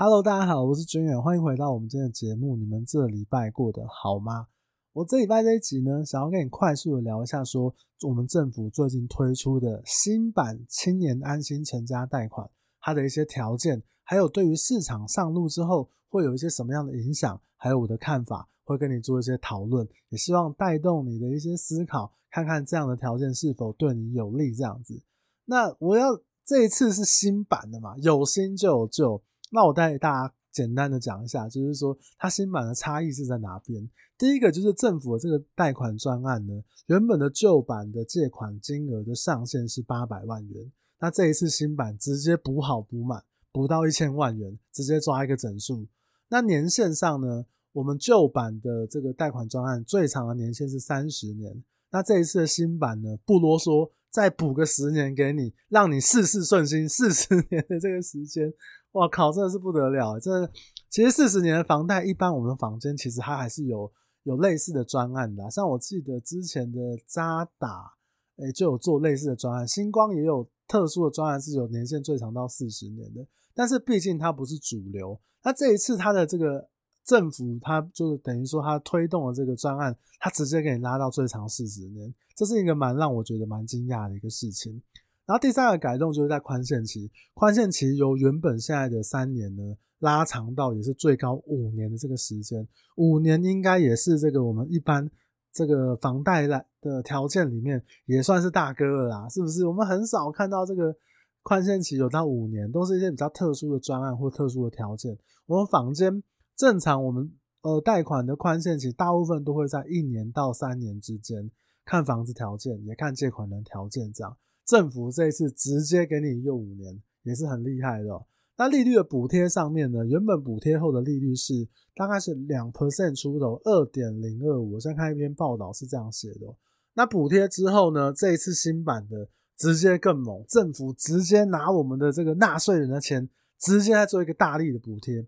Hello，大家好，我是军远，欢迎回到我们今天的节目。你们这礼拜过得好吗？我这礼拜这一集呢，想要跟你快速的聊一下，说我们政府最近推出的新版青年安心成家贷款，它的一些条件，还有对于市场上路之后会有一些什么样的影响，还有我的看法，会跟你做一些讨论，也希望带动你的一些思考，看看这样的条件是否对你有利。这样子，那我要这一次是新版的嘛，有新就有旧，那我带大家简单的讲一下，就是说它新版的差异是在哪边。第一个就是政府的这个贷款专案呢，原本的旧版的借款金额的上限是八百万元，那这一次新版直接补好补满，补到一千万元，直接抓一个整数。那年限上呢，我们旧版的这个贷款专案最长的年限是三十年，那这一次的新版呢，不啰嗦，再补个十年给你，让你事事顺心，四十年的这个时间，哇靠，真的是不得了，真的，其实四十年的房贷，一般我们房间其实它还是有。有类似的专案的，像我记得之前的渣打，诶就有做类似的专案。星光也有特殊的专案，是有年限最长到四十年的。但是毕竟它不是主流，那这一次它的这个政府，它就等于说它推动了这个专案，它直接给你拉到最长四十年，这是一个蛮让我觉得蛮惊讶的一个事情。然后第三个改动就是在宽限期，宽限期由原本现在的三年呢。拉长到也是最高五年的这个时间，五年应该也是这个我们一般这个房贷来的条件里面也算是大哥了啦，是不是？我们很少看到这个宽限期有到五年，都是一些比较特殊的专案或特殊的条件。我们坊间正常我们呃贷款的宽限期大部分都会在一年到三年之间，看房子条件也看借款人条件这样。政府这一次直接给你用五年，也是很厉害的。那利率的补贴上面呢，原本补贴后的利率是大概是两 percent 出头，二点零二五。我先看一篇报道是这样写的。那补贴之后呢，这一次新版的直接更猛，政府直接拿我们的这个纳税人的钱，直接在做一个大力的补贴。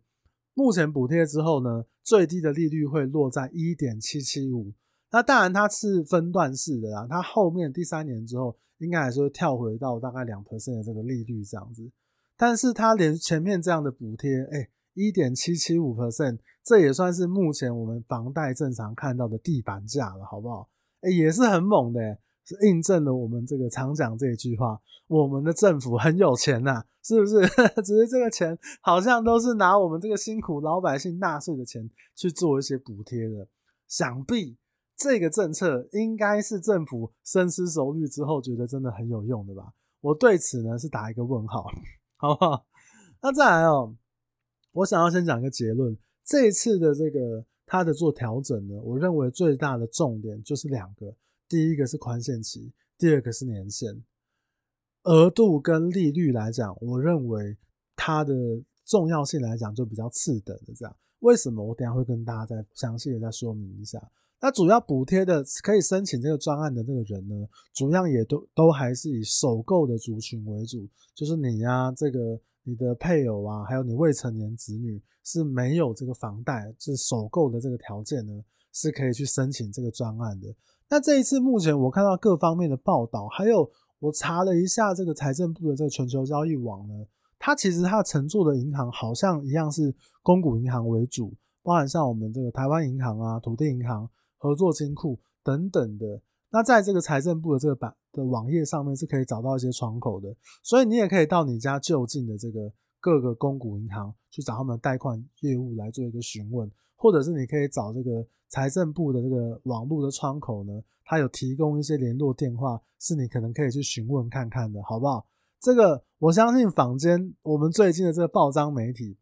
目前补贴之后呢，最低的利率会落在一点七七五。那当然它是分段式的啦，它后面第三年之后，应该还是会跳回到大概两 percent 的这个利率这样子。但是它连前面这样的补贴，哎，一点七七五 percent，这也算是目前我们房贷正常看到的地板价了，好不好？哎，也是很猛的，是印证了我们这个常讲这一句话：我们的政府很有钱呐，是不是？只是这个钱好像都是拿我们这个辛苦老百姓纳税的钱去做一些补贴的。想必这个政策应该是政府深思熟虑之后觉得真的很有用的吧？我对此呢是打一个问号。好不好？那再来哦，我想要先讲一个结论。这一次的这个它的做调整呢，我认为最大的重点就是两个，第一个是宽限期，第二个是年限。额度跟利率来讲，我认为它的重要性来讲就比较次等的这样。为什么？我等下会跟大家再详细的再说明一下。那主要补贴的可以申请这个专案的那个人呢，主要也都都还是以首购的族群为主，就是你呀、啊，这个你的配偶啊，还有你未成年子女是没有这个房贷，就是首购的这个条件呢，是可以去申请这个专案的。那这一次目前我看到各方面的报道，还有我查了一下这个财政部的这个全球交易网呢，它其实它承做的银行好像一样是公股银行为主，包含像我们这个台湾银行啊、土地银行。合作金库等等的，那在这个财政部的这个版的网页上面是可以找到一些窗口的，所以你也可以到你家就近的这个各个公股银行去找他们的贷款业务来做一个询问，或者是你可以找这个财政部的这个网络的窗口呢，它有提供一些联络电话，是你可能可以去询问看看的，好不好？这个我相信坊间我们最近的这个报章媒体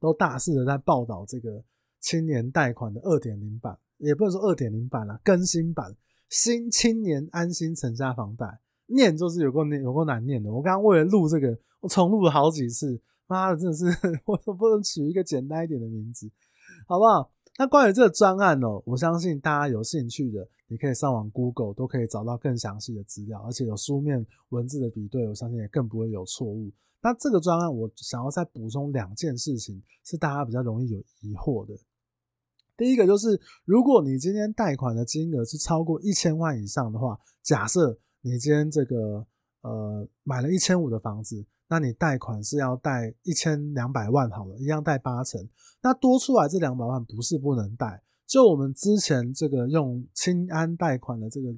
都大肆的在报道这个青年贷款的二点零版。也不能说二点零版啦，更新版新青年安心成家房贷，念就是有够念，有够难念的。我刚刚为了录这个，我重录了好几次，妈的，真的是 我都不能取一个简单一点的名字，好不好？那关于这个专案哦，我相信大家有兴趣的，你可以上网 Google 都可以找到更详细的资料，而且有书面文字的比对，我相信也更不会有错误。那这个专案，我想要再补充两件事情，是大家比较容易有疑惑的。第一个就是，如果你今天贷款的金额是超过一千万以上的话，假设你今天这个呃买了一千五的房子，那你贷款是要贷一千两百万好了，一样贷八成。那多出来这两百万不是不能贷，就我们之前这个用青安贷款的这个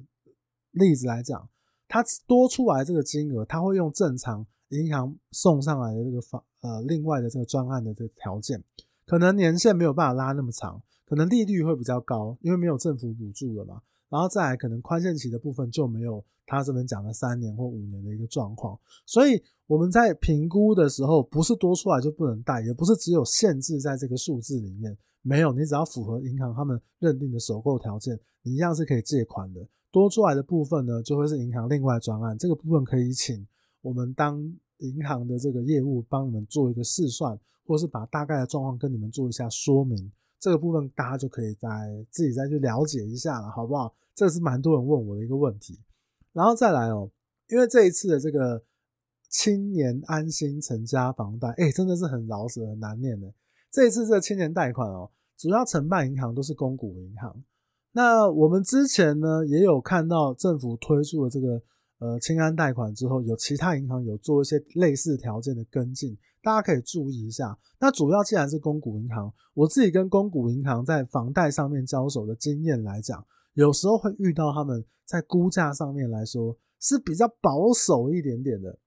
例子来讲，它多出来这个金额，它会用正常银行送上来的这个方呃另外的这个专案的这个条件，可能年限没有办法拉那么长，可能利率会比较高，因为没有政府补助了嘛。然后再来，可能宽限期的部分就没有他这边讲的三年或五年的一个状况，所以我们在评估的时候，不是多出来就不能贷，也不是只有限制在这个数字里面，没有，你只要符合银行他们认定的首购条件，你一样是可以借款的。多出来的部分呢，就会是银行另外专案，这个部分可以请我们当银行的这个业务帮你们做一个试算，或是把大概的状况跟你们做一下说明，这个部分大家就可以再自己再去了解一下了，好不好？这是蛮多人问我的一个问题，然后再来哦，因为这一次的这个青年安心成家房贷，哎，真的是很饶舌，很难念的。这一次这个青年贷款哦，主要承办银行都是公股银行。那我们之前呢也有看到政府推出的这个呃清安贷款之后，有其他银行有做一些类似条件的跟进，大家可以注意一下。那主要既然是公股银行，我自己跟公股银行在房贷上面交手的经验来讲。有时候会遇到他们在估价上面来说是比较保守一点点的，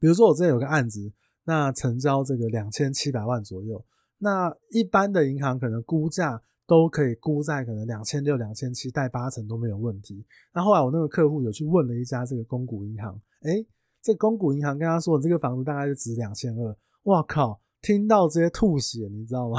比如说我这边有个案子，那成交这个两千七百万左右，那一般的银行可能估价都可以估在可能两千六、两千七，贷八成都没有问题。那后来我那个客户有去问了一家这个公股银行，诶，这公股银行跟他说这个房子大概就值两千二，哇靠，听到直接吐血，你知道吗？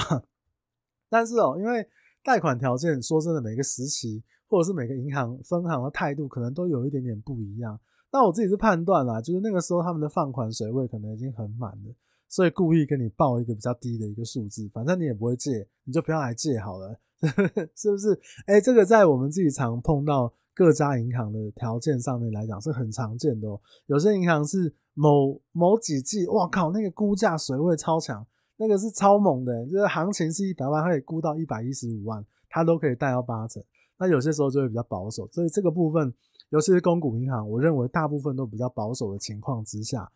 但是哦，因为贷款条件，说真的，每个时期或者是每个银行分行的态度，可能都有一点点不一样。那我自己是判断啦，就是那个时候他们的放款水位可能已经很满了，所以故意跟你报一个比较低的一个数字，反正你也不会借，你就不要来借好了，是不是？哎，这个在我们自己常碰到各家银行的条件上面来讲是很常见的哦。有些银行是某某几季，哇靠，那个估价水位超强。那个是超猛的，就是行情是一百万，它可以估到一百一十五万，它都可以贷到八成。那有些时候就会比较保守，所以这个部分，尤其是公股银行，我认为大部分都比较保守的情况之下，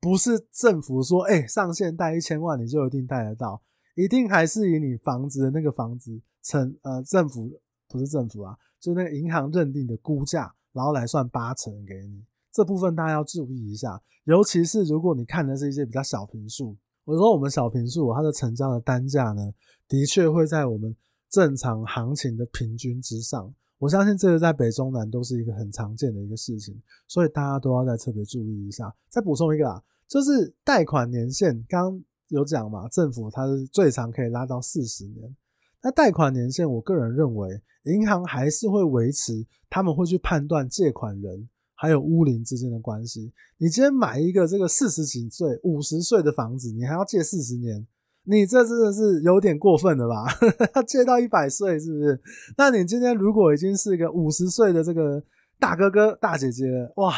不是政府说，哎、上限贷一千万你就一定贷得到，一定还是以你房子的那个房子成呃政府不是政府啊，就那个银行认定的估价，然后来算八成给你。这部分大家要注意一下，尤其是如果你看的是一些比较小平数。我说我们小平数，它的成交的单价呢，的确会在我们正常行情的平均之上。我相信这个在北中南都是一个很常见的一个事情，所以大家都要再特别注意一下。再补充一个啊，就是贷款年限，刚有讲嘛，政府它是最长可以拉到四十年。那贷款年限，我个人认为，银行还是会维持，他们会去判断借款人。还有屋龄之间的关系，你今天买一个这个四十几岁、五十岁的房子，你还要借四十年，你这真的是有点过分了吧？要借到一百岁是不是？那你今天如果已经是一个五十岁的这个大哥哥、大姐姐，哇，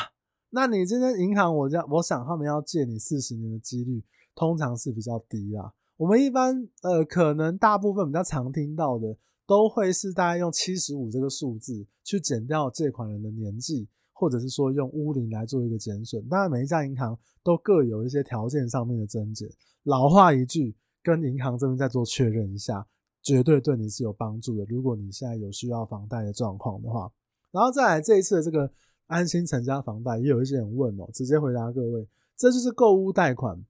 那你今天银行我这样，我想他们要借你四十年的几率通常是比较低啦。我们一般呃，可能大部分比较常听到的，都会是大概用七十五这个数字去减掉借款人的年纪。或者是说用屋龄来做一个减损，当然每一家银行都各有一些条件上面的增减。老话一句，跟银行这边再做确认一下，绝对对你是有帮助的。如果你现在有需要房贷的状况的话，然后再来这一次的这个安心成家房贷，也有一些人问哦，直接回答各位，这就是购屋贷款。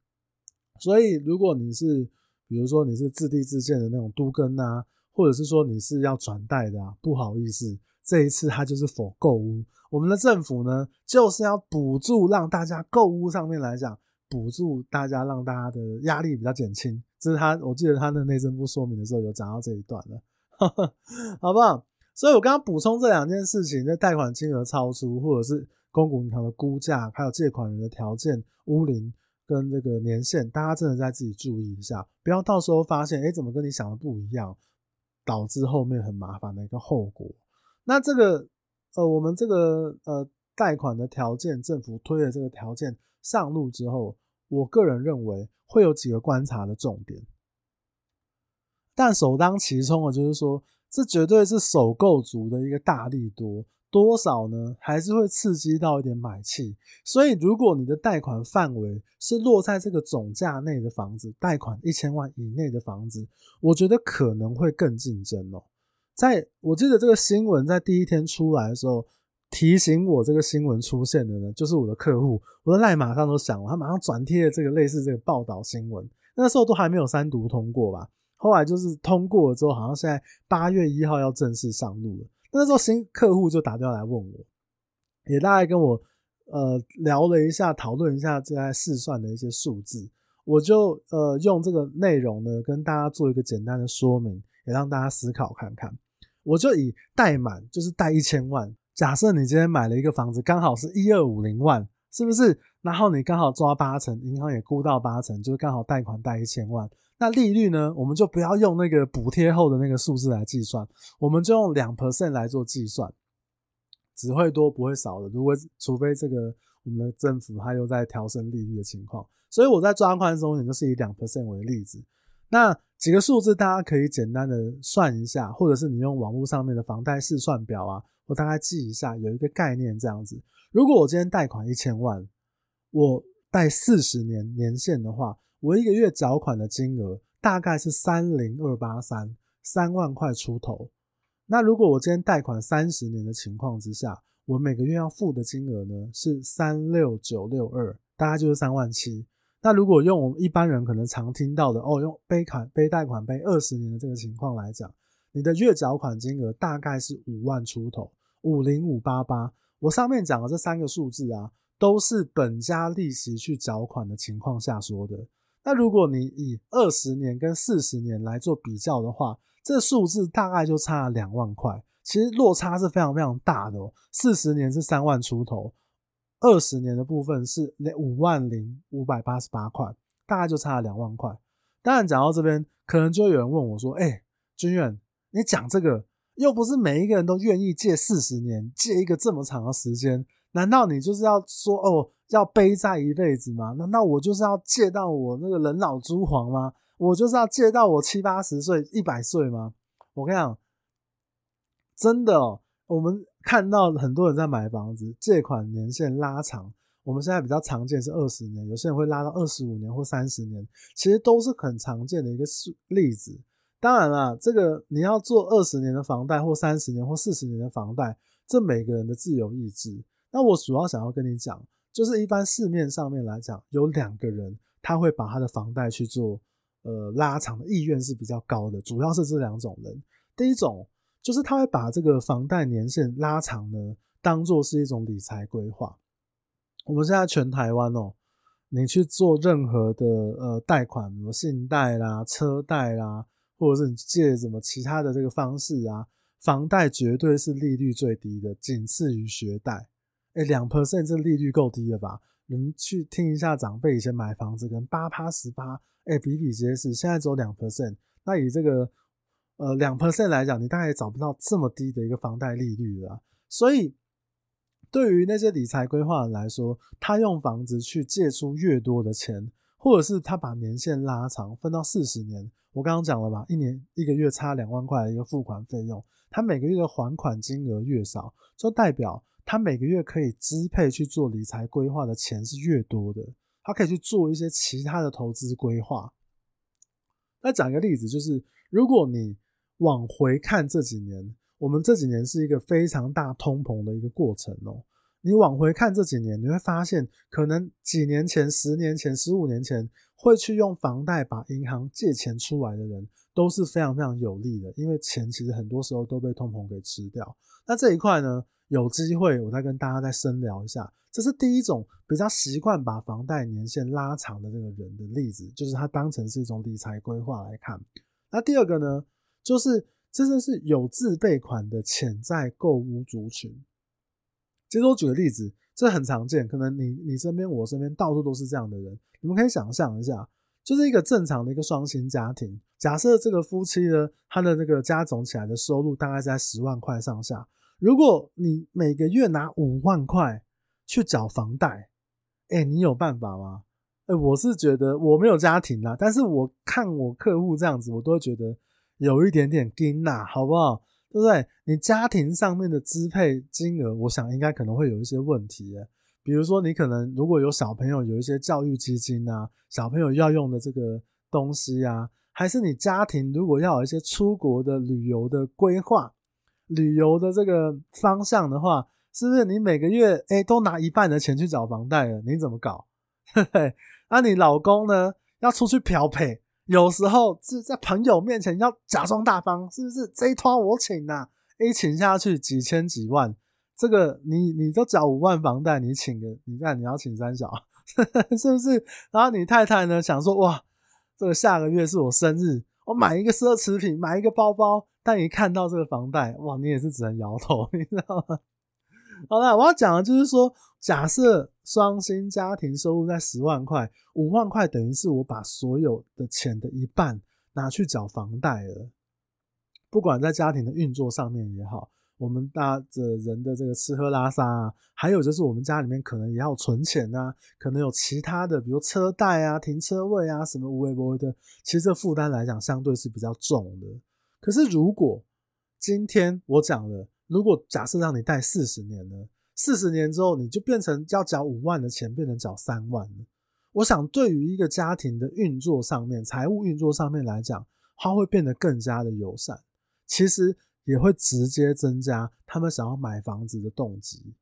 所以如果你是比如说你是自地自建的那种都更啊，或者是说你是要转贷的啊，不好意思，这一次它就是否购屋。我们的政府呢，就是要补助，让大家购屋上面来讲，补助大家，让大家的压力比较减轻。这是他，我记得他的内政部说明的时候有讲到这一段了，好不好？所以我刚刚补充这两件事情，在贷款金额超出，或者是公股银行的估价，还有借款人的条件、屋龄跟这个年限，大家真的在自己注意一下，不要到时候发现，哎，怎么跟你想的不一样，导致后面很麻烦的一个后果。那这个。呃，我们这个呃贷款的条件，政府推的这个条件上路之后，我个人认为会有几个观察的重点。但首当其冲的就是说，这绝对是首购族的一个大利多，多少呢？还是会刺激到一点买气。所以，如果你的贷款范围是落在这个总价内的房子，贷款一千万以内的房子，我觉得可能会更竞争哦。在我记得这个新闻在第一天出来的时候，提醒我这个新闻出现的呢，就是我的客户，我的赖马上都响了，他马上转贴了这个类似这个报道新闻。那时候都还没有三读通过吧？后来就是通过了之后，好像现在八月一号要正式上路了。那时候新客户就打电话来问我，也大概跟我呃聊了一下，讨论一下这在试算的一些数字。我就呃用这个内容呢，跟大家做一个简单的说明，也让大家思考看看。我就以贷满就是贷一千万，假设你今天买了一个房子，刚好是一二五零万，是不是？然后你刚好抓八成，银行也估到八成，就是刚好贷款贷一千万。那利率呢？我们就不要用那个补贴后的那个数字来计算，我们就用两 percent 来做计算，只会多不会少的。如果除非这个我们的政府它又在调升利率的情况，所以我在抓宽松点就是以两 percent 为例子。那几个数字大家可以简单的算一下，或者是你用网络上面的房贷试算表啊，我大概记一下，有一个概念这样子。如果我今天贷款一千万，我贷四十年年限的话。我一个月缴款的金额大概是三零二八三，三万块出头。那如果我今天贷款三十年的情况之下，我每个月要付的金额呢是三六九六二，大概就是三万七。那如果用我们一般人可能常听到的哦，用背款背贷款背二十年的这个情况来讲，你的月缴款金额大概是五万出头，五零五八八。我上面讲的这三个数字啊，都是本加利息去缴款的情况下说的。那如果你以二十年跟四十年来做比较的话，这数字大概就差两万块，其实落差是非常非常大的哦。四十年是三万出头，二十年的部分是五万零五百八十八块，大概就差了两万块。当然讲到这边，可能就有人问我说：“哎，君远，你讲这个又不是每一个人都愿意借四十年，借一个这么长的时间，难道你就是要说哦？”要背债一辈子吗？难道我就是要借到我那个人老珠黄吗？我就是要借到我七八十岁、一百岁吗？我跟你讲，真的哦，我们看到很多人在买房子，借款年限拉长，我们现在比较常见是二十年，有些人会拉到二十五年或三十年，其实都是很常见的一个例子。当然啦，这个你要做二十年的房贷或三十年或四十年的房贷，这每个人的自由意志。那我主要想要跟你讲。就是一般市面上面来讲，有两个人他会把他的房贷去做呃拉长的意愿是比较高的，主要是这两种人。第一种就是他会把这个房贷年限拉长呢，当做是一种理财规划。我们现在全台湾哦，你去做任何的呃贷款，什么信贷啦、车贷啦，或者是你借什么其他的这个方式啊，房贷绝对是利率最低的，仅次于学贷。哎，两 percent 这利率够低了吧？你们去听一下长辈以前买房子跟八趴十趴，哎，比比皆是。现在只有两 percent，那以这个呃两 percent 来讲，你大概也找不到这么低的一个房贷利率了。所以，对于那些理财规划人来说，他用房子去借出越多的钱，或者是他把年限拉长，分到四十年。我刚刚讲了吧，一年一个月差两万块的一个付款费用，他每个月的还款金额越少，就代表。他每个月可以支配去做理财规划的钱是越多的，他可以去做一些其他的投资规划。那讲一个例子，就是如果你往回看这几年，我们这几年是一个非常大通膨的一个过程哦。你往回看这几年，你会发现，可能几年前、十年前、十五年前会去用房贷把银行借钱出来的人，都是非常非常有利的，因为钱其实很多时候都被通膨给吃掉。那这一块呢？有机会，我再跟大家再深聊一下。这是第一种比较习惯把房贷年限拉长的这个人的例子，就是他当成是一种理财规划来看。那第二个呢，就是这就是有自备款的潜在购屋族群。其实我举个例子，这很常见，可能你你身边、我身边到处都是这样的人。你们可以想象一下，就是一个正常的一个双薪家庭，假设这个夫妻呢，他的这个加总起来的收入大概在十万块上下。如果你每个月拿五万块去缴房贷，哎、你有办法吗？哎、我是觉得我没有家庭啦，但是我看我客户这样子，我都会觉得有一点点惊呐，好不好？对不对？你家庭上面的支配金额，我想应该可能会有一些问题。比如说，你可能如果有小朋友，有一些教育基金啊，小朋友要用的这个东西啊，还是你家庭如果要有一些出国的旅游的规划、旅游的这个方向的话，是不是你每个月诶都拿一半的钱去找房贷了？你怎么搞？嘿嘿，那你老公呢？要出去漂配？有时候是在朋友面前要假装大方，是不是？这一摊我请呐，A 请下去几千几万，这个你你都缴五万房贷，你请个你看你要请三小，是不是？然后你太太呢想说哇，这个下个月是我生日，我买一个奢侈品，买一个包包，但一看到这个房贷，哇，你也是只能摇头，你知道吗？好了，我要讲的就是说，假设双薪家庭收入在十万块，五万块等于是我把所有的钱的一半拿去缴房贷了。不管在家庭的运作上面也好，我们大着人的这个吃喝拉撒啊，还有就是我们家里面可能也要存钱啊，可能有其他的，比如车贷啊、停车位啊什么无微不为的，其实这负担来讲相对是比较重的。可是如果今天我讲了。如果假设让你贷四十年呢？四十年之后你就变成要缴五万的钱，变成缴三万了。我想对于一个家庭的运作上面，财务运作上面来讲，它会变得更加的友善。其实也会直接增加他们想要买房子的动机。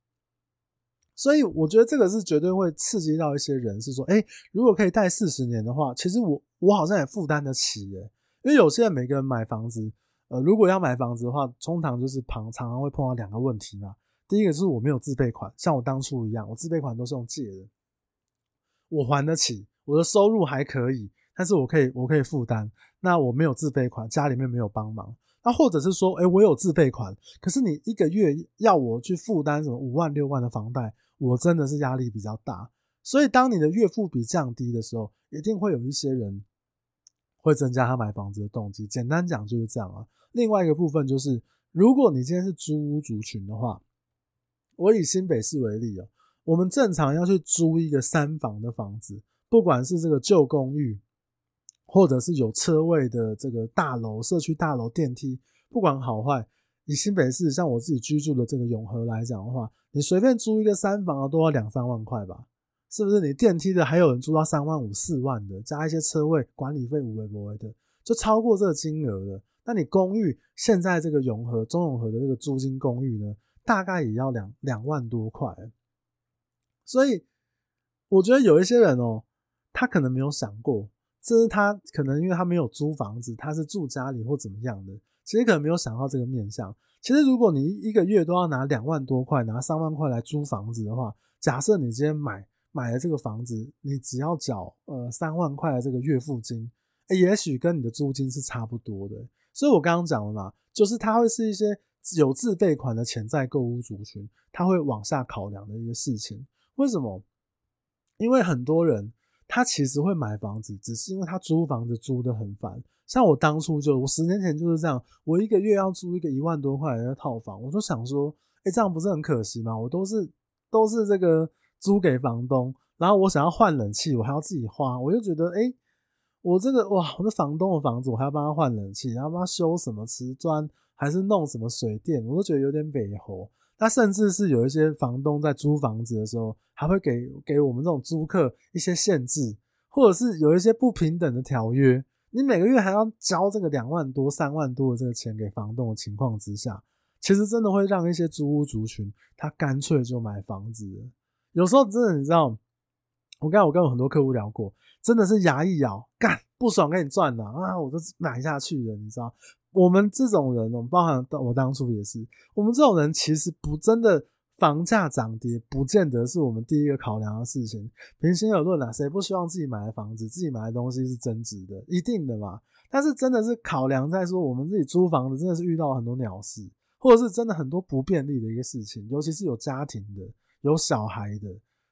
所以我觉得这个是绝对会刺激到一些人，是说，诶，如果可以贷四十年的话，其实我我好像也负担得起耶。因为有些人每个人买房子。呃，如果要买房子的话，通常就是旁常常会碰到两个问题嘛。第一个是我没有自备款，像我当初一样，我自备款都是用借的，我还得起，我的收入还可以，但是我可以我可以负担。那我没有自备款，家里面没有帮忙。那或者是说，诶，我有自备款，可是你一个月要我去负担什么五万六万的房贷，我真的是压力比较大。所以当你的月付比降低的时候，一定会有一些人会增加他买房子的动机。简单讲就是这样啊。另外一个部分就是，如果你今天是租屋族群的话，我以新北市为例哦，我们正常要去租一个三房的房子，不管是这个旧公寓，或者是有车位的这个大楼、社区大楼电梯，不管好坏，以新北市像我自己居住的这个永和来讲的话，你随便租一个三房都要两三万块吧？是不是？你电梯的还有人租到三万五、四万的，加一些车位管理费，无为不为的，就超过这个金额了。那你公寓现在这个永和中永和的这个租金公寓呢，大概也要两两万多块。所以我觉得有一些人哦，他可能没有想过，这是他可能因为他没有租房子，他是住家里或怎么样的，其实可能没有想到这个面向。其实如果你一个月都要拿两万多块，拿三万块来租房子的话，假设你今天买买了这个房子，你只要缴呃三万块的这个月付金，也许跟你的租金是差不多的。所以我刚刚讲了嘛，就是它会是一些有自备款的潜在购屋族群，他会往下考量的一个事情。为什么？因为很多人他其实会买房子，只是因为他租房子租得很烦。像我当初就，我十年前就是这样，我一个月要租一个一万多块的套房，我就想说，哎，这样不是很可惜吗？我都是都是这个租给房东，然后我想要换冷气，我还要自己花，我就觉得，哎。我这个哇，我的房东的房子，我还要帮他换冷气，然后帮他修什么瓷砖，还是弄什么水电，我都觉得有点北猴。那甚至是有一些房东在租房子的时候，还会给给我们这种租客一些限制，或者是有一些不平等的条约。你每个月还要交这个两万多、三万多的这个钱给房东的情况之下，其实真的会让一些租屋族群他干脆就买房子。有时候真的，你知道。我刚才我跟我很多客户聊过，真的是牙一咬，干不爽给你赚了啊，我都买下去了，你知道？我们这种人，我们包含我当初也是，我们这种人其实不真的房价涨跌，不见得是我们第一个考量的事情。平心而论啊，谁不希望自己买的房子、自己买的东西是增值的？一定的嘛。但是真的是考量在说，我们自己租房子真的是遇到很多鸟事，或者是真的很多不便利的一个事情，尤其是有家庭的、有小孩的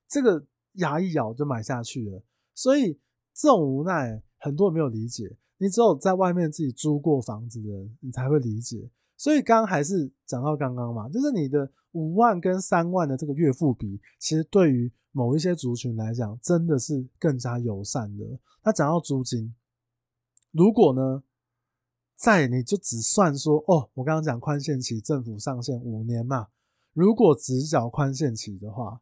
这个。牙一咬就买下去了，所以这种无奈很多人没有理解。你只有在外面自己租过房子的人，你才会理解。所以刚刚还是讲到刚刚嘛，就是你的五万跟三万的这个月付比，其实对于某一些族群来讲，真的是更加友善的。那讲到租金，如果呢在你就只算说哦，我刚刚讲宽限期，政府上限五年嘛，如果只缴宽限期的话，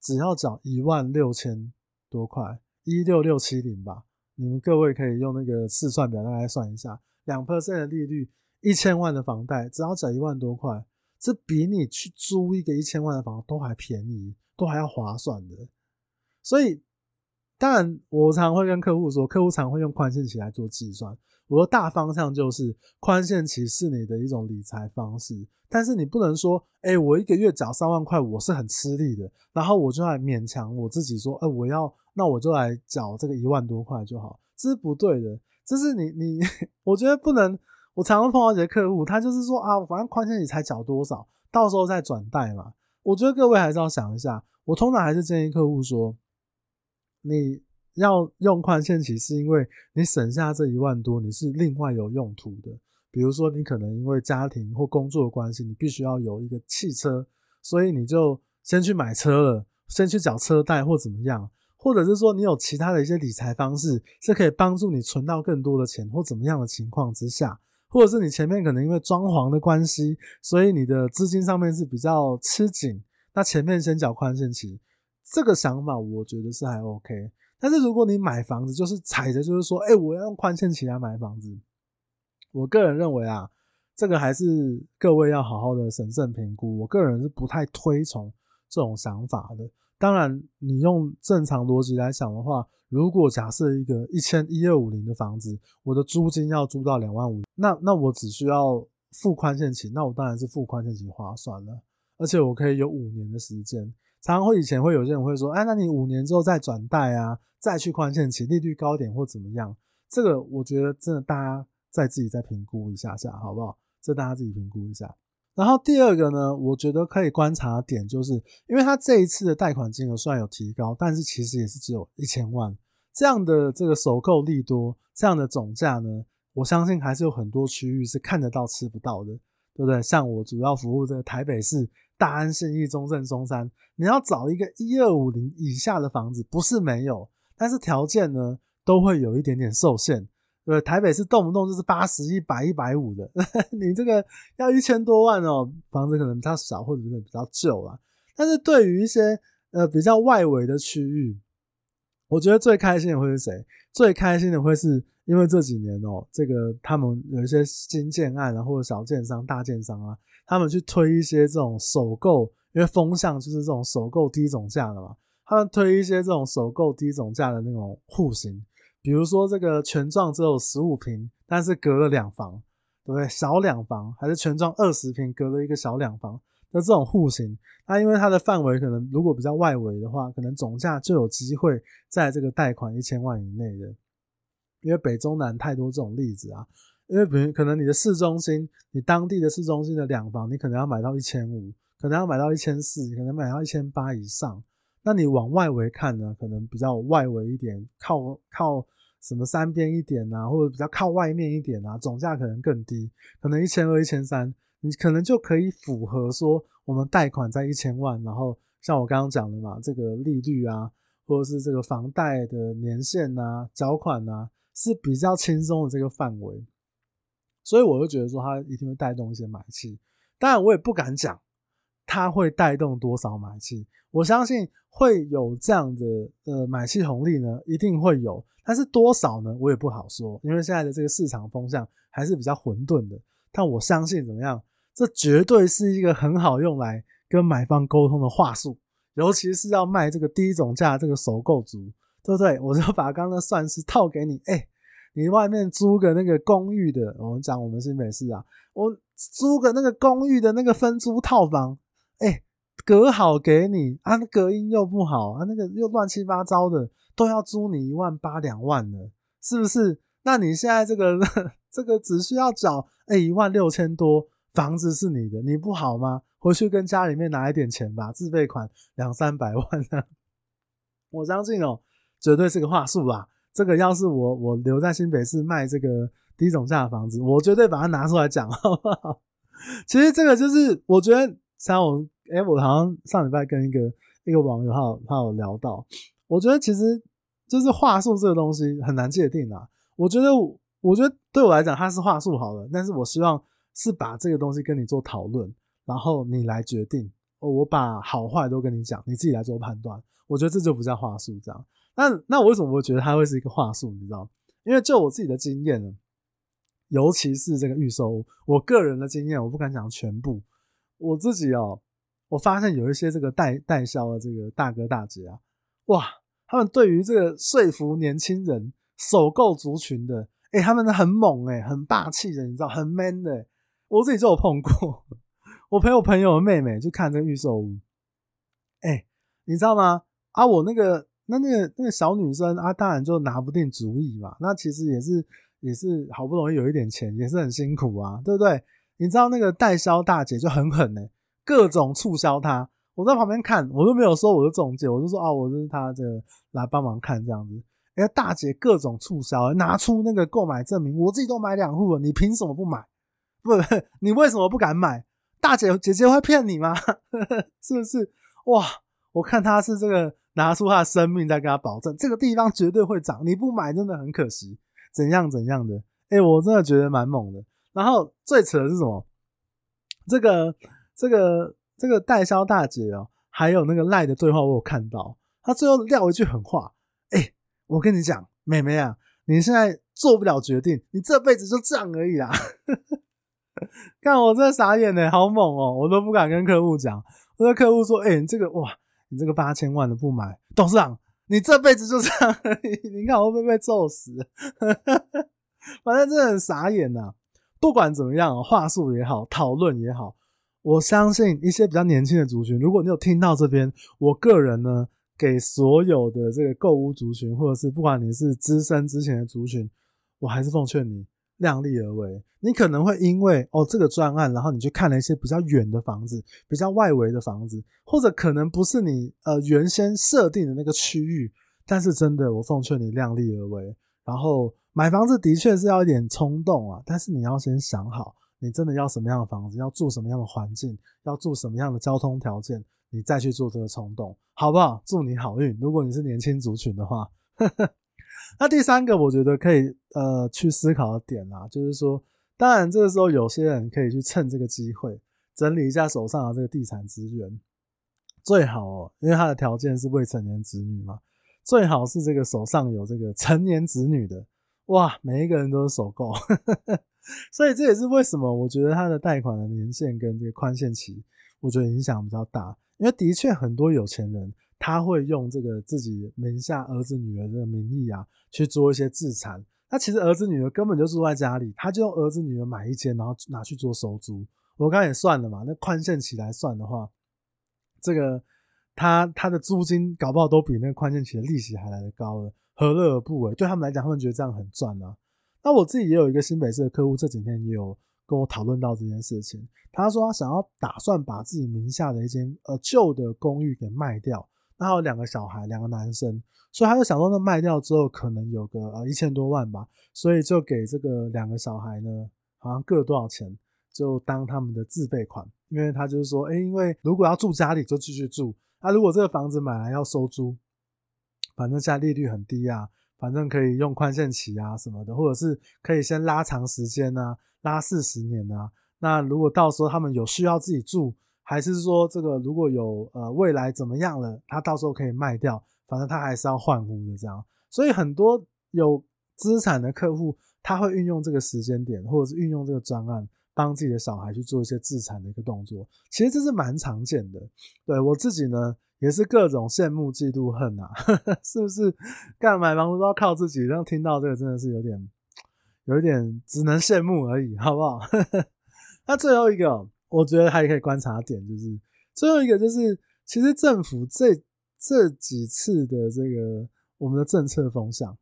只要缴一万六千多块，一六六七零吧。你们各位可以用那个试算表大概算一下，两 percent 的利率，一千万的房贷只要缴一万多块，这比你去租一个一千万的房都还便宜，都还要划算的。所以，当然我常会跟客户说，客户常会用宽限期来做计算。我的大方向就是，宽限期是你的一种理财方式，但是你不能说，哎，我一个月缴三万块，我是很吃力的，然后我就来勉强我自己说，哎，我要。那我就来缴这个一万多块就好，这是不对的。这是你你，我觉得不能。我常常碰到一些客户，他就是说啊，反正宽限期才缴多少，到时候再转贷嘛。我觉得各位还是要想一下。我通常还是建议客户说，你要用宽限期，是因为你省下这一万多，你是另外有用途的。比如说，你可能因为家庭或工作的关系，你必须要有一个汽车，所以你就先去买车了，先去缴车贷或怎么样。或者是说你有其他的一些理财方式，是可以帮助你存到更多的钱，或怎么样的情况之下，或者是你前面可能因为装潢的关系，所以你的资金上面是比较吃紧，那前面先缴宽限期，这个想法我觉得是还 OK。但是如果你买房子就是踩着就是说，哎，我要用宽限期来买房子，我个人认为啊，这个还是各位要好好的审慎评估。我个人是不太推崇这种想法的。当然，你用正常逻辑来想的话，如果假设一个一千一二五零的房子，我的租金要租到两万五，那那我只需要付宽限期，那我当然是付宽限期划算了，而且我可以有五年的时间。常常会以前会有些人会说，哎，那你五年之后再转贷啊，再去宽限期，利率高点或怎么样？这个我觉得真的大家再自己再评估一下下，好不好？这大家自己评估一下。然后第二个呢，我觉得可以观察的点就是，因为他这一次的贷款金额虽然有提高，但是其实也是只有一千万这样的这个首购利多，这样的总价呢，我相信还是有很多区域是看得到吃不到的，对不对？像我主要服务这个台北市大安、信义、中正、中山，你要找一个一二五零以下的房子，不是没有，但是条件呢都会有一点点受限。呃，台北是动不动就是八十、一百、一百五的，你这个要一千多万哦，房子可能比较小或者是比较旧啦。但是对于一些呃比较外围的区域，我觉得最开心的会是谁？最开心的会是因为这几年哦，这个他们有一些新建案啊，或者小建商、大建商啊，他们去推一些这种首购，因为风向就是这种首购低总价的嘛，他们推一些这种首购低总价的那种户型。比如说这个全状只有十五平，但是隔了两房，对不对？小两房还是全状二十平，隔了一个小两房那这种户型，那因为它的范围可能如果比较外围的话，可能总价就有机会在这个贷款一千万以内的。因为北中南太多这种例子啊，因为比如可能你的市中心，你当地的市中心的两房，你可能要买到一千五，可能要买到一千四，可能买到一千八以上。那你往外围看呢，可能比较外围一点，靠靠。什么山边一点啊，或者比较靠外面一点啊，总价可能更低，可能一千二、一千三，你可能就可以符合说我们贷款在一千万，然后像我刚刚讲的嘛，这个利率啊，或者是这个房贷的年限啊、缴款啊，是比较轻松的这个范围，所以我就觉得说它一定会带动一些买气，当然我也不敢讲它会带动多少买气，我相信会有这样的呃买气红利呢，一定会有。但是多少呢？我也不好说，因为现在的这个市场风向还是比较混沌的。但我相信怎么样，这绝对是一个很好用来跟买方沟通的话术，尤其是要卖这个低总价这个首购族，对不对？我就把刚刚的算式套给你，哎，你外面租个那个公寓的，我们讲我们新北市啊，我租个那个公寓的那个分租套房，哎，隔好给你啊，隔音又不好啊，那个又乱七八糟的。都要租你一万八两万了，是不是？那你现在这个 这个只需要缴哎一万六千多，房子是你的，你不好吗？回去跟家里面拿一点钱吧，自备款两三百万呢。我相信哦，绝对是个话术啦。这个要是我我留在新北市卖这个低总价的房子，我绝对把它拿出来讲，好不好？其实这个就是我觉得，像我哎，我好像上礼拜跟一个一个网友他有他有聊到。我觉得其实就是话术这个东西很难界定啊。我觉得我觉得对我来讲，它是话术好了，但是我希望是把这个东西跟你做讨论，然后你来决定。我把好坏都跟你讲，你自己来做判断。我觉得这就不叫话术，这样。那那我为什么会觉得它会是一个话术？你知道？因为就我自己的经验呢，尤其是这个预售屋，我个人的经验，我不敢讲全部。我自己哦，我发现有一些这个代代销的这个大哥大姐啊，哇，他们对于这个说服年轻人首购族群的，哎、他们很猛哎、很霸气的，你知道，很 man 的、我自己就有碰过，我陪我朋友的妹妹去看这个预售屋，哎、你知道吗？啊，我那个那那个那个小女生啊，当然就拿不定主意嘛。那其实也是也是好不容易有一点钱，也是很辛苦啊，对不对？你知道那个代销大姐就很狠呢、各种促销她。我在旁边看，我都没有说我是中介，我就说啊，我是她这个来帮忙看这样子。哎、欸，大姐各种促销，拿出那个购买证明，我自己都买两户了，你凭什么不买？不，你为什么不敢买？大姐姐姐会骗你吗？是不是？哇，我看她是这个拿出他的生命在跟他保证，这个地方绝对会涨，你不买真的很可惜。怎样怎样的？哎、我真的觉得蛮猛的。然后最扯的是什么？这个这个这个代销大姐哦，还有那个赖的对话，我有看到。他最后撂一句狠话：“哎，我跟你讲，妹妹啊，你现在做不了决定，你这辈子就这样而已啦。”看我这傻眼呢，好猛哦，我都不敢跟客户讲。我跟客户说：“哎，你这个哇，你这个八千万的不买，董事长，你这辈子就这样。你看我会不会被揍死？反正真的很傻眼呐。”不管怎么样，话术也好，讨论也好，我相信一些比较年轻的族群，如果你有听到这边，我个人呢，给所有的这个购屋族群，或者是不管你是资深之前的族群，我还是奉劝你量力而为。你可能会因为哦这个专案，然后你去看了一些比较远的房子，比较外围的房子，或者可能不是你呃原先设定的那个区域，但是真的，我奉劝你量力而为，然后。买房子的确是要一点冲动啊，但是你要先想好，你真的要什么样的房子，要住什么样的环境，要住什么样的交通条件，你再去做这个冲动，好不好？祝你好运。如果你是年轻族群的话，那第三个我觉得可以呃去思考的点啊，就是说，当然这个时候有些人可以去趁这个机会整理一下手上的这个地产资源，最好哦，因为他的条件是未成年子女嘛，最好是这个手上有这个成年子女的。哇，每一个人都是首购，所以这也是为什么我觉得他的贷款的年限跟这个宽限期，我觉得影响比较大。因为的确很多有钱人他会用这个自己名下儿子女儿的名义啊去做一些自产。那其实儿子女儿根本就住在家里，他就用儿子女儿买一间，然后拿去做收租。我刚才也算了嘛，那宽限期来算的话，这个他他的租金搞不好都比那个宽限期的利息还来得高了。何乐而不为？对他们来讲，他们觉得这样很赚啊。那我自己也有一个新北市的客户，这几天也有跟我讨论到这件事情。他说他想要打算把自己名下的一间呃旧的公寓给卖掉，那还有两个小孩，两个男生，所以他就想说，那卖掉之后可能有个呃一千多万吧，所以就给这个两个小孩呢，好像各多少钱，就当他们的自备款。因为他就是说，哎、因为如果要住家里就继续住，那如果这个房子买来要收租。反正现在利率很低啊，反正可以用宽限期啊什么的，或者是可以先拉长时间啊，拉四十年啊。那如果到时候他们有需要自己住，还是说这个如果有呃未来怎么样了，他到时候可以卖掉，反正他还是要换屋的这样。所以很多有资产的客户，他会运用这个时间点，或者是运用这个专案，帮自己的小孩去做一些自产的一个动作。其实这是蛮常见的。对我自己呢。也是各种羡慕、嫉妒、恨啊，是不是？干买房子都要靠自己，然后听到这个真的是有点，有一点只能羡慕而已，好不好？那最后一个，我觉得还可以观察点，就是最后一个就是，其实政府这这几次的这个我们的政策风向，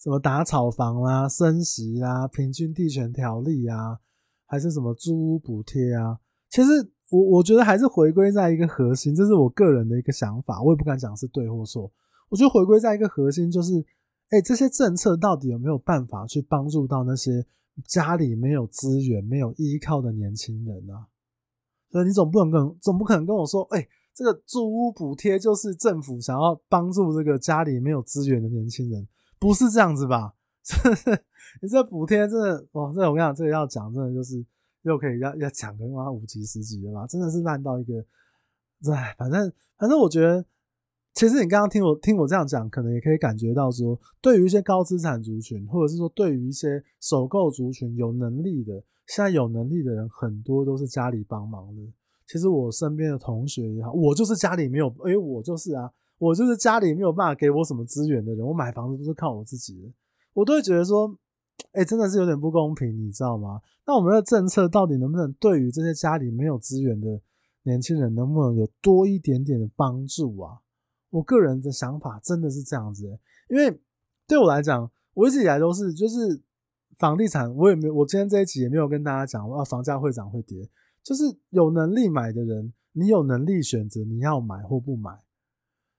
什么打炒房啊、升息啊、平均地权条例啊，还是什么租屋补贴啊，其实。我我觉得还是回归在一个核心，这是我个人的一个想法，我也不敢讲是对或错。我觉得回归在一个核心，就是，哎，这些政策到底有没有办法去帮助到那些家里没有资源、没有依靠的年轻人啊？所以你总不能跟总不可能跟我说，哎，这个住屋补贴就是政府想要帮助这个家里没有资源的年轻人，不是这样子吧？你这补贴真的哇！这我跟你讲，这个要讲，真的就是又可以要要讲个妈五级十级的嘛，真的是烂到一个，哎，反正反正我觉得，其实你刚刚听我听我这样讲，可能也可以感觉到说，对于一些高资产族群，或者是说对于一些首购族群有能力的，现在有能力的人很多都是家里帮忙的。其实我身边的同学也好，我就是家里没有，哎，我就是啊，我就是家里没有办法给我什么资源的人，我买房子都是靠我自己的，我都会觉得说。哎、真的是有点不公平，你知道吗？那我们的政策到底能不能对于这些家里没有资源的年轻人，能不能有多一点点的帮助啊？我个人的想法真的是这样子、因为对我来讲，我一直以来都是就是房地产，我也没有，我今天这一集也没有跟大家讲，啊，房价会涨会跌，就是有能力买的人，你有能力选择你要买或不买。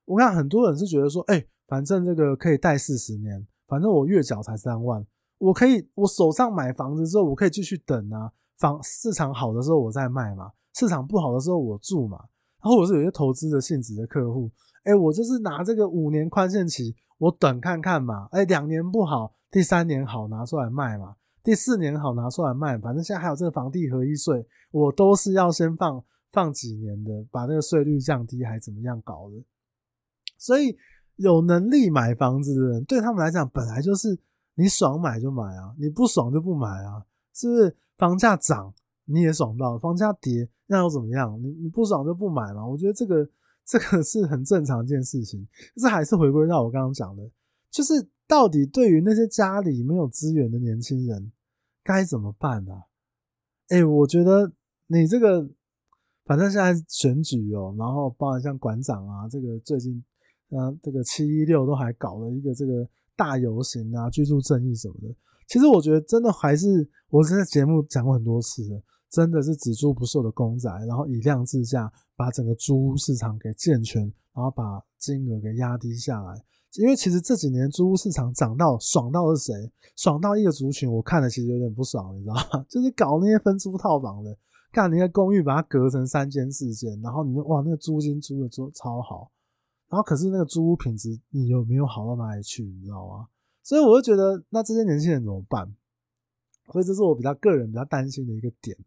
我看很多人是觉得说，哎、反正这个可以贷四十年，反正我月缴才三万。我可以，我手上买房子之后，我可以继续等啊。房市场好的时候我再卖嘛，市场不好的时候我住嘛。然后我是有些投资的性质的客户，哎，我就是拿这个五年宽限期，我等看看嘛。哎，两年不好，第三年好拿出来卖嘛，第四年好拿出来卖。反正现在还有这个房地合一税，我都是要先放放几年的，把那个税率降低，还怎么样搞的。所以有能力买房子的人，对他们来讲，本来就是。你爽买就买啊，你不爽就不买啊，是不是？房价涨你也爽到，房价跌那又怎么样？你你不爽就不买嘛。我觉得这个这个是很正常一件事情。这还是回归到我刚刚讲的，就是到底对于那些家里没有资源的年轻人该怎么办呢？哎，我觉得你这个反正现在选举哦，然后包含像馆长啊，这个最近啊这个七一六都还搞了一个这个。大游行啊，居住正义什么的，其实我觉得真的还是我在节目讲过很多次的，真的是只租不售的公仔，然后以量制价，把整个租屋市场给健全，然后把金额给压低下来。因为其实这几年租屋市场涨到爽到是谁？爽到一个族群，我看了其实有点不爽，你知道吗？就是搞那些分租套房的，干那些公寓把它隔成三间四间，然后你就哇，那个租金租的租超好。然后可是那个租屋品质，你有没有好到哪里去？你知道吗？所以我就觉得，那这些年轻人怎么办？所以这是我比较个人比较担心的一个点。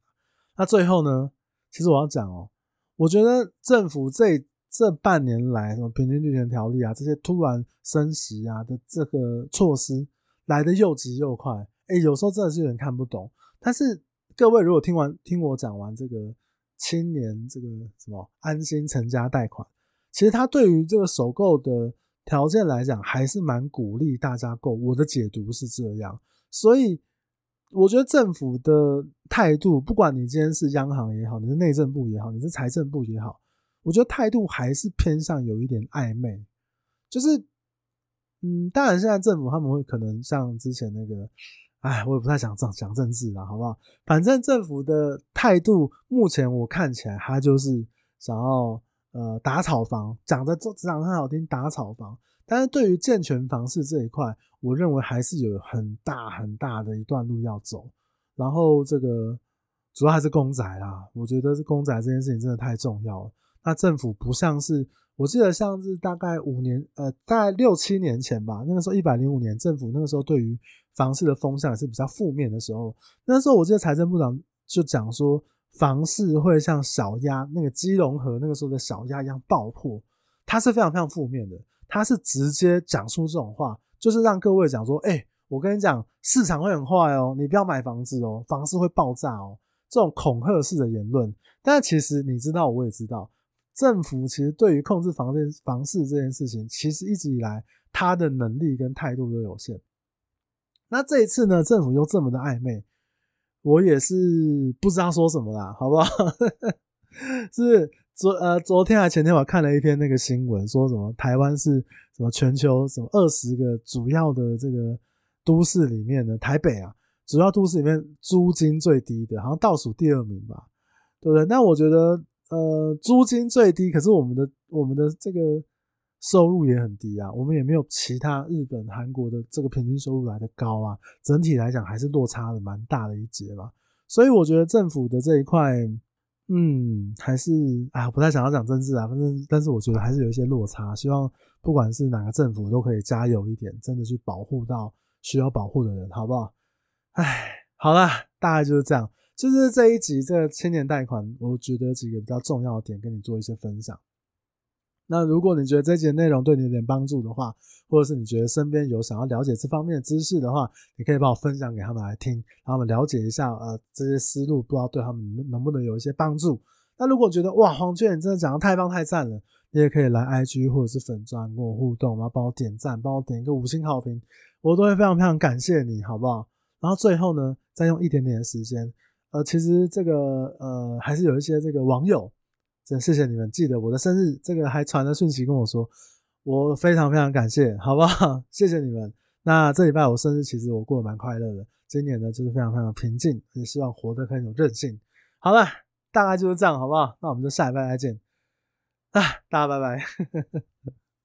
那最后呢，其实我要讲哦，我觉得政府这这半年来，什么平均地权条例啊，这些突然升息啊的这个措施来得又急又快，哎，有时候真的是有点看不懂。但是各位如果听完听我讲完这个青年这个什么安心成家贷款。其实他对于这个首购的条件来讲，还是蛮鼓励大家购。我的解读是这样，所以我觉得政府的态度，不管你今天是央行也好，你是内政部也好，你是财政部也好，我觉得态度还是偏向有一点暧昧。就是，嗯，当然现在政府他们会可能像之前那个，哎，我也不太想讲讲政治了，好不好？反正政府的态度，目前我看起来，他就是想要。呃，打炒房讲的这讲的很好听，打炒房，但是对于健全房市这一块，我认为还是有很大很大的一段路要走。然后这个主要还是公宅啦，我觉得是公宅这件事情真的太重要了。那政府不像是，我记得像是大概五年，呃，大概六七年前吧，那个时候一百零五年，政府那个时候对于房市的风向也是比较负面的时候，那时候我记得财政部长就讲说。房市会像小鸭那个基隆河那个时候的小鸭一样爆破，它是非常非常负面的，他是直接讲出这种话，就是让各位讲说，哎，我跟你讲，市场会很坏哦，你不要买房子哦，房市会爆炸哦，这种恐吓式的言论。但其实你知道，我也知道，政府其实对于控制房市房市这件事情，其实一直以来他的能力跟态度都有限。那这一次呢，政府又这么的暧昧。我也是不知道说什么啦，好不好？是昨呃昨天还前天我看了一篇那个新闻，说什么台湾是什么全球什么二十个主要的这个都市里面的台北啊，主要都市里面租金最低的，好像倒数第二名吧，对不对？那我觉得呃租金最低，可是我们的我们的这个。收入也很低啊，我们也没有其他日本、韩国的这个平均收入来的高啊。整体来讲，还是落差的蛮大的一截嘛。所以我觉得政府的这一块，嗯，还是啊，不太想要讲政治啊。反正，但是我觉得还是有一些落差。希望不管是哪个政府，都可以加油一点，真的去保护到需要保护的人，好不好？哎，好啦，大概就是这样。就是这一集这个青年贷款，我觉得几个比较重要的点跟你做一些分享。那如果你觉得这节内容对你有点帮助的话，或者是你觉得身边有想要了解这方面的知识的话，你可以帮我分享给他们来听，让他们了解一下呃这些思路，不知道对他们能不能有一些帮助。那如果觉得哇黄俊你真的讲的太棒太赞了，你也可以来 IG 或者是粉专跟我互动，然后帮我点赞，帮我点一个五星好评，我都会非常非常感谢你，好不好？然后最后呢，再用一点点的时间。呃，其实这个呃，还是有一些这个网友，真谢谢你们记得我的生日，这个还传了讯息跟我说，我非常非常感谢，好不好？谢谢你们。那这礼拜我生日，其实我过得蛮快乐的。今年呢，就是非常非常平静，也希望活得很有韧性。好了，大概就是这样，好不好？那我们就下礼拜再见。啊，大家拜拜。